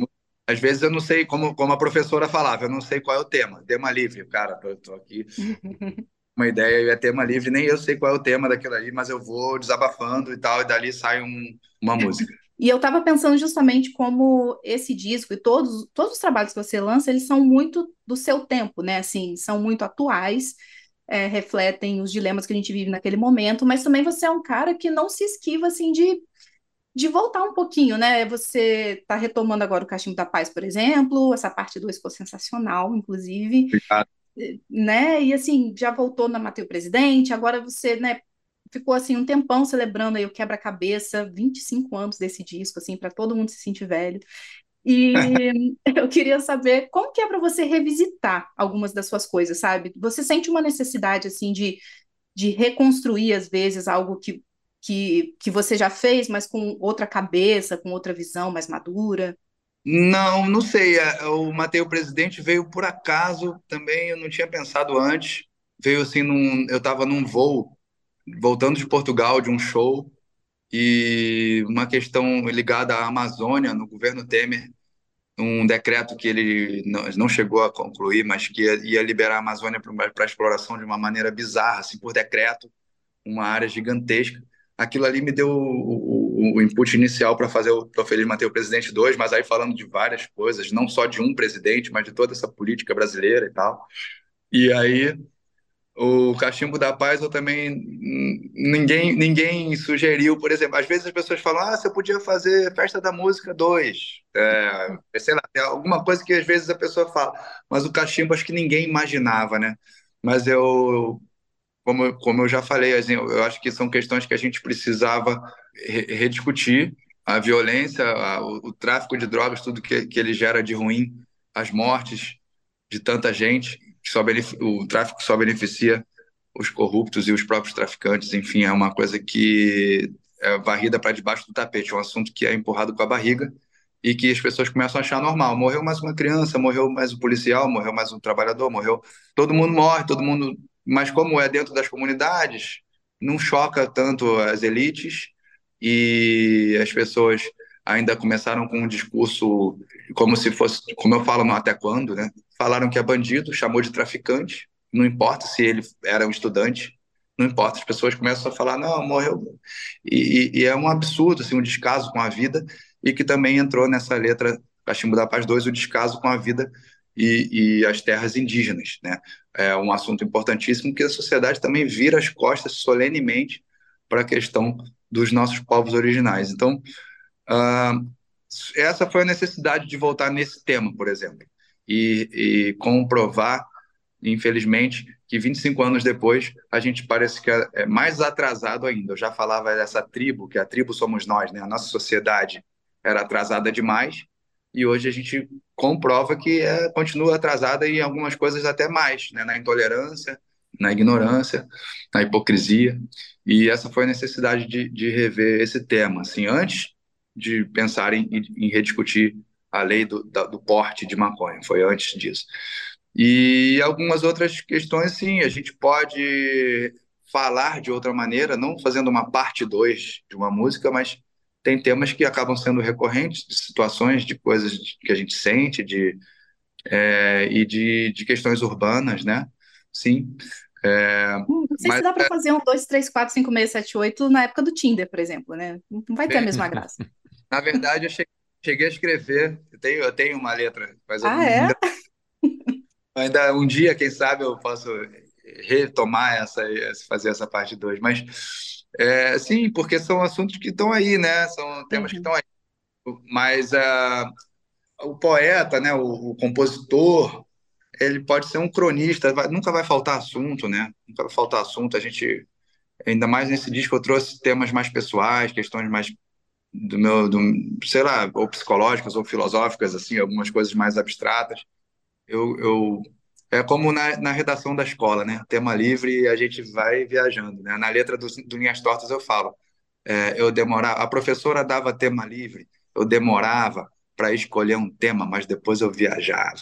às vezes eu não sei, como, como a professora falava, eu não sei qual é o tema. Tema livre, cara, tô, tô aqui. Uma ideia é tema livre, nem eu sei qual é o tema daquilo ali, mas eu vou desabafando e tal, e dali sai um, uma música. E eu estava pensando justamente como esse disco e todos, todos os trabalhos que você lança, eles são muito do seu tempo, né? Assim, são muito atuais, é, refletem os dilemas que a gente vive naquele momento, mas também você é um cara que não se esquiva, assim, de, de voltar um pouquinho, né? Você está retomando agora o Cachimbo da Paz, por exemplo, essa parte 2 ficou sensacional, inclusive. Obrigado. Né? E assim, já voltou na Matei o Presidente, agora você, né, ficou assim um tempão celebrando aí o quebra-cabeça, 25 anos desse disco, assim, para todo mundo se sentir velho. E eu queria saber como que é para você revisitar algumas das suas coisas, sabe? Você sente uma necessidade assim de, de reconstruir às vezes algo que, que, que você já fez, mas com outra cabeça, com outra visão mais madura? Não, não sei. É, o Matei o Presidente veio por acaso também, eu não tinha pensado antes. Veio assim, num, eu estava num voo voltando de Portugal de um show e uma questão ligada à Amazônia no governo Temer, um decreto que ele não chegou a concluir, mas que ia, liberar a Amazônia para exploração de uma maneira bizarra, assim, por decreto, uma área gigantesca. Aquilo ali me deu o, o, o input inicial para fazer o Tô Feliz Manter o Presidente 2, mas aí falando de várias coisas, não só de um presidente, mas de toda essa política brasileira e tal. E aí o Cachimbo da Paz eu também ninguém ninguém sugeriu, por exemplo, às vezes as pessoas falam: "Ah, você podia fazer Festa da Música 2". É, sei lá, é alguma coisa que às vezes a pessoa fala, mas o Cachimbo acho que ninguém imaginava, né? Mas eu como, como eu já falei, assim, eu acho que são questões que a gente precisava rediscutir a violência, a, o, o, tráfico de drogas, tudo que, que ele gera de ruim, as mortes de tanta gente só o tráfico só beneficia os corruptos e os próprios traficantes, enfim, é uma coisa que é varrida para debaixo do tapete, é um assunto que é empurrado com a barriga e que as pessoas começam a achar normal. Morreu mais uma criança, morreu mais um policial, morreu mais um trabalhador, morreu. Todo mundo morre, todo mundo. Mas como é dentro das comunidades, não choca tanto as elites e as pessoas ainda começaram com um discurso como se fosse, como eu falo no Até Quando, né? Falaram que é bandido, chamou de traficante, não importa se ele era um estudante, não importa, as pessoas começam a falar, não, morreu. E, e é um absurdo, assim, um descaso com a vida, e que também entrou nessa letra Cachimbo da Paz 2, o descaso com a vida e, e, as terras indígenas, né? É um assunto importantíssimo que a sociedade também vira as costas solenemente para a questão dos nossos povos originais. Então, Essa foi a necessidade de voltar nesse tema, por exemplo, e, e, comprovar, infelizmente, que 25 anos depois a gente parece que é, é mais atrasado ainda. Eu já falava dessa tribo, que a tribo somos nós, né? A nossa sociedade era atrasada demais e hoje a gente comprova que é, continua atrasada em algumas coisas até mais, né? Na intolerância, na ignorância, na hipocrisia. E essa foi a necessidade de, de rever esse tema. Assim, antes de pensar em, em rediscutir a lei do, da, do porte de maconha, foi antes disso. E algumas outras questões, sim, a gente pode falar de outra maneira, não fazendo uma parte 2 de uma música, mas tem temas que acabam sendo recorrentes, de situações, de coisas que a gente sente, de, é, e de, de questões urbanas, né? Sim. É, não sei mas, se dá para é fazer um 2, 3, 4, 5, 6, 7, 8 na época do Tinder, por exemplo, né? Não vai ter a mesma graça. Na verdade, eu cheguei, a escrever, eu tenho, eu tenho uma letra, mas ah, é? ainda, ainda, um dia, quem sabe, eu posso retomar essa, fazer essa parte 2. Mas é, sim, porque são assuntos que estão aí, né? São temas uhum. que estão aí. Mas uh, o poeta, né, o, o, compositor, ele pode ser um cronista, vai, nunca vai faltar assunto, né? Nunca vai faltar assunto. A gente, ainda mais nesse disco, eu trouxe temas mais pessoais, questões mais do meu, do, sei lá, ou psicológicas ou filosóficas, assim, algumas coisas mais abstratas. Eu, eu é como na, na redação da escola, né? Tema livre a gente vai viajando, né? Na letra do, do Linhas Tortas eu falo, é, eu demorava, a professora dava tema livre, eu demorava para escolher um tema, mas depois eu viajava.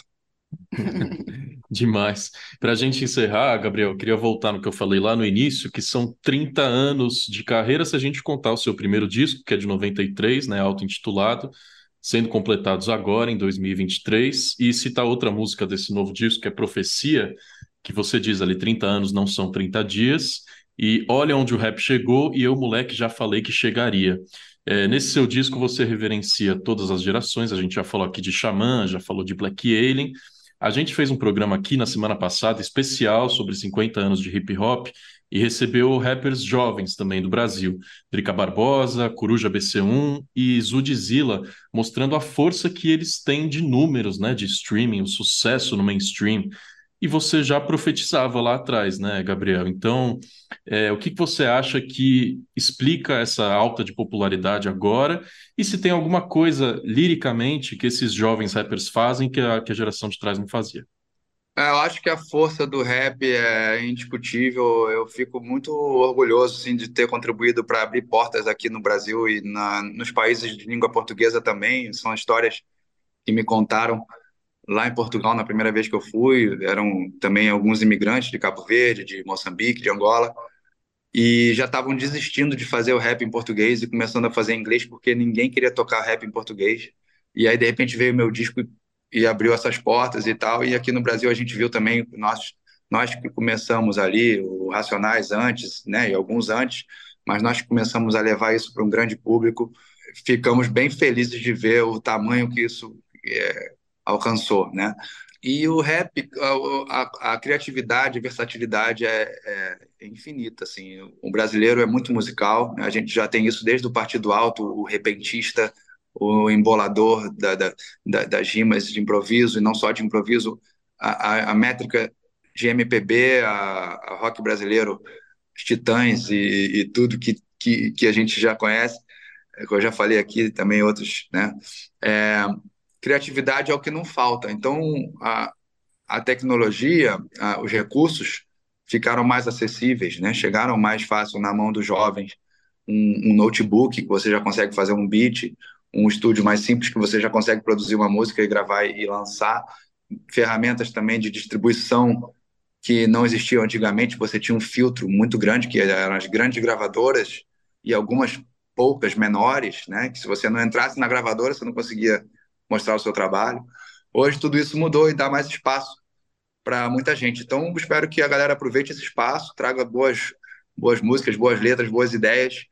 Demais. Para a gente encerrar, Gabriel, queria voltar no que eu falei lá no início, que são 30 anos de carreira, se a gente contar o seu primeiro disco, que é de 93, né, auto-intitulado, sendo completados agora em 2023. E citar outra música desse novo disco, que é Profecia, que você diz ali: 30 anos não são 30 dias. E olha onde o rap chegou, e eu, moleque, já falei que chegaria. É, nesse seu disco você reverencia todas as gerações, a gente já falou aqui de Xamã, já falou de Black Alien. A gente fez um programa aqui na semana passada especial sobre 50 anos de hip hop e recebeu rappers jovens também do Brasil, Drica Barbosa, Coruja BC1 e Zudzilla, mostrando a força que eles têm de números, né, de streaming, o sucesso no mainstream e você já profetizava lá atrás, né, Gabriel? Então, é, o que, você acha que explica essa alta de popularidade agora? E se tem alguma coisa liricamente que esses jovens rappers fazem que a, que a geração de trás não fazia? É, eu acho que a força do rap é indiscutível. Eu fico muito orgulhoso assim, de ter contribuído para abrir portas aqui no Brasil e na, nos países de língua portuguesa também. São histórias que me contaram lá em Portugal, na primeira vez que eu fui, eram também alguns imigrantes de Cabo Verde, de Moçambique, de Angola, e já estavam desistindo de fazer o rap em português e começando a fazer em inglês porque ninguém queria tocar rap em português. E aí, de repente, veio meu disco e abriu essas portas e tal. E aqui no Brasil a gente viu também, nós, nós que começamos ali, o Racionais antes, né, e alguns antes, mas nós começamos a levar isso para um grande público. Ficamos bem felizes de ver o tamanho que isso é, alcançou, né? E o rap, a, a, a criatividade, a versatilidade é, é, infinita, assim. O brasileiro é muito musical, né? a gente já tem isso desde o Partido Alto, o repentista, o embolador da, da, da, das rimas de improviso, e não só de improviso, a, a métrica de MPB, a, rock brasileiro, os Titãs e, e tudo que, que, que, a gente já conhece, é, que eu já falei aqui também outros, né? É, criatividade é o que não falta. Então, a, a tecnologia, a, os recursos ficaram mais acessíveis, né? chegaram mais fácil na mão dos jovens. Um, um, notebook que você já consegue fazer um beat, um estúdio mais simples que você já consegue produzir uma música e gravar e lançar. Ferramentas também de distribuição que não existiam antigamente. Você tinha um filtro muito grande, que eram as grandes gravadoras e algumas poucas menores, né? Que se você não entrasse na gravadora, você não conseguia mostrar o seu trabalho. Hoje tudo isso mudou e dá mais espaço para muita gente. Então, espero que a galera aproveite esse espaço, traga boas, boas músicas, boas letras, boas ideias,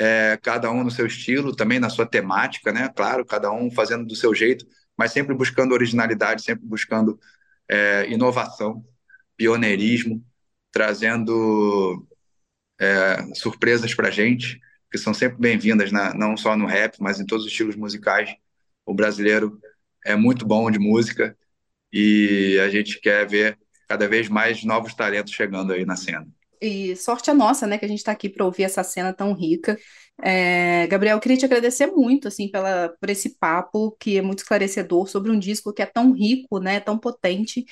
é, cada um no seu estilo, também na sua temática, né? Claro, cada um fazendo do seu jeito, mas sempre buscando originalidade, sempre buscando é, inovação, pioneirismo, trazendo é, surpresas para gente, que são sempre bem-vindas, não só no rap, mas em todos os estilos musicais o brasileiro é muito bom de música e a gente quer ver cada vez mais novos talentos chegando aí na cena. E sorte a nossa, né, que a gente está aqui para ouvir essa cena tão rica. É, Gabriel, queria te agradecer muito, assim, pela, por esse papo que é muito esclarecedor sobre um disco que é tão rico, né, tão potente.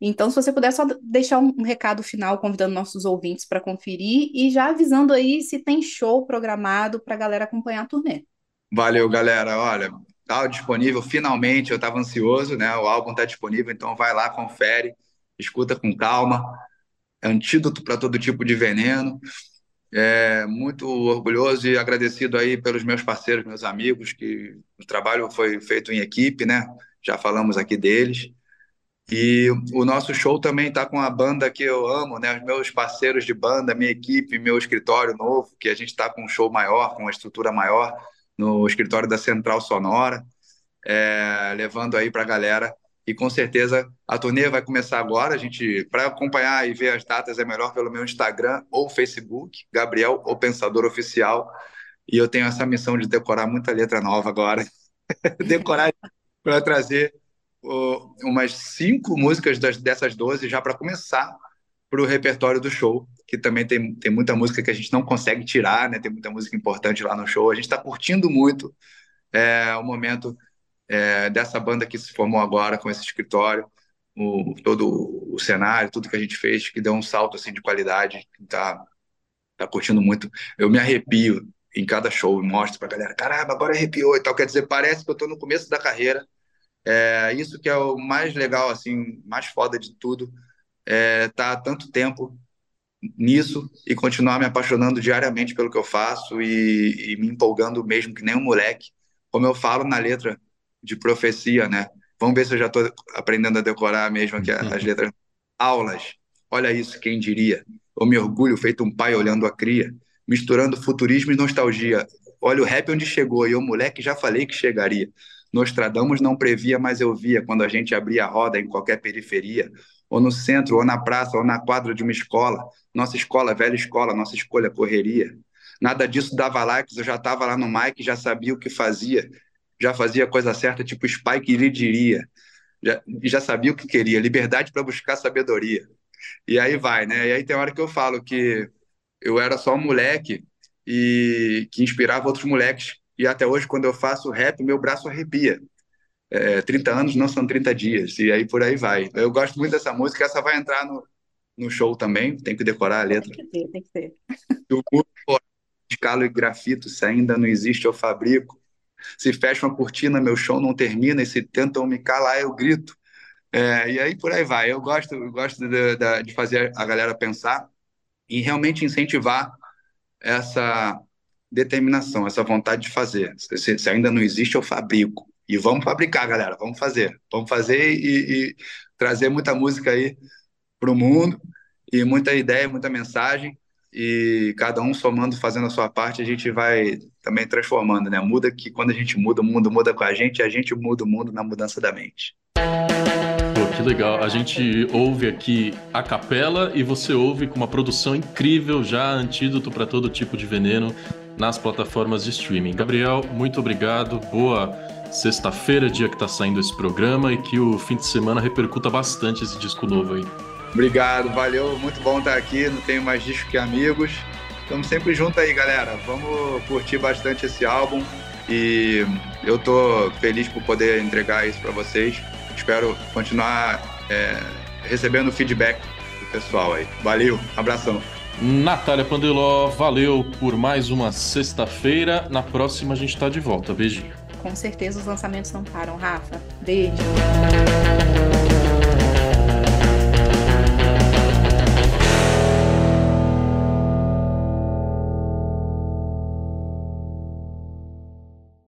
Então, se você puder só deixar um, um recado final, convidando nossos ouvintes para conferir e já avisando aí se tem show programado para a galera acompanhar a turnê. Valeu, galera. Olha, Disponível, finalmente, eu estava ansioso, né? O álbum está disponível, então vai lá, confere, escuta com calma. É antídoto para todo tipo de veneno. É, muito orgulhoso e agradecido aí pelos meus parceiros, meus amigos, que o trabalho foi feito em equipe, né? Já falamos aqui deles. E o nosso show também está com a banda que eu amo, né? Os meus parceiros de banda, minha equipe, meu escritório novo, que a gente está com um show maior, com uma estrutura maior no escritório da Central Sonora, é, levando aí para a galera. E com certeza a turnê vai começar agora. A gente, para acompanhar e ver as datas, é melhor pelo meu Instagram ou Facebook, Gabriel, o Pensador Oficial. E eu tenho essa missão de decorar muita letra nova agora. decorar para trazer uh, umas cinco músicas das, dessas 12 já para começar para o repertório do show, que também tem, tem muita música que a gente não consegue tirar, né? Tem muita música importante lá no show. A gente está curtindo muito é, o momento é, dessa banda que se formou agora com esse escritório, o, todo o cenário, tudo que a gente fez, que deu um salto assim de qualidade. Tá, tá curtindo muito. Eu me arrepio em cada show, mostro para a galera, caramba, agora arrepiou e tal. Quer dizer, parece que eu estou no começo da carreira. É isso que é o mais legal, assim, mais foda de tudo é, tá há tanto tempo nisso e continuar me apaixonando diariamente pelo que eu faço e, e, me empolgando mesmo que nem um moleque como eu falo na letra de profecia, né? Vamos ver se eu já estou aprendendo a decorar mesmo aqui as letras. Aulas, olha isso, quem diria? Eu me orgulho feito um pai olhando a cria, misturando futurismo e nostalgia. Olha o rap onde chegou, e eu, moleque, já falei que chegaria. Nostradamus não previa, mas eu via quando a gente abria a roda em qualquer periferia, ou no centro, ou na praça, ou na quadra de uma escola. Nossa escola, velha escola, nossa escolha, correria. Nada disso dava likes, eu já estava lá no mic, já sabia o que fazia, já fazia coisa certa, tipo Spike lhe diria, já, já sabia o que queria, liberdade para buscar sabedoria. E aí vai, né? E aí tem hora que eu falo que eu era só um moleque e que inspirava outros moleques. E até hoje, quando eu faço rap, meu braço arrepia. É, 30 anos não são 30 dias, e aí por aí vai. Eu gosto muito dessa música, essa vai entrar no, no show também, tem que decorar a letra. Tem que ter, tem que ter. escalo e grafito, se ainda não existe, eu fabrico. Se fecha uma cortina, meu show não termina, e se tentam me calar, eu grito. É, e aí por aí vai. Eu gosto, eu gosto de, de, de, fazer a galera pensar e realmente incentivar essa determinação, essa vontade de fazer. Se, se ainda não existe, eu fabrico. E vamos fabricar, galera. Vamos fazer. Vamos fazer e, e trazer muita música aí para o mundo e muita ideia, muita mensagem e cada um somando, fazendo a sua parte, a gente vai também transformando, né? Muda que quando a gente muda, o mundo muda com a gente e a gente muda o mundo na mudança da mente. Pô, que legal. A gente ouve aqui a capela e você ouve com uma produção incrível, já antídoto para todo tipo de veneno nas plataformas de streaming. Gabriel, muito obrigado. Boa sexta-feira, dia que está saindo esse programa e que o fim de semana repercuta bastante esse disco novo aí. Obrigado, valeu, muito bom estar aqui. Não tenho mais disco que amigos. Estamos sempre juntos aí, galera. Vamos curtir bastante esse álbum e eu tô feliz por poder entregar isso para vocês. Espero continuar é, recebendo feedback do pessoal aí. Valeu, abração. Natália Pandeló, valeu por mais uma sexta-feira. Na próxima a gente está de volta. Beijinho. Com certeza os lançamentos não param, Rafa. Beijo.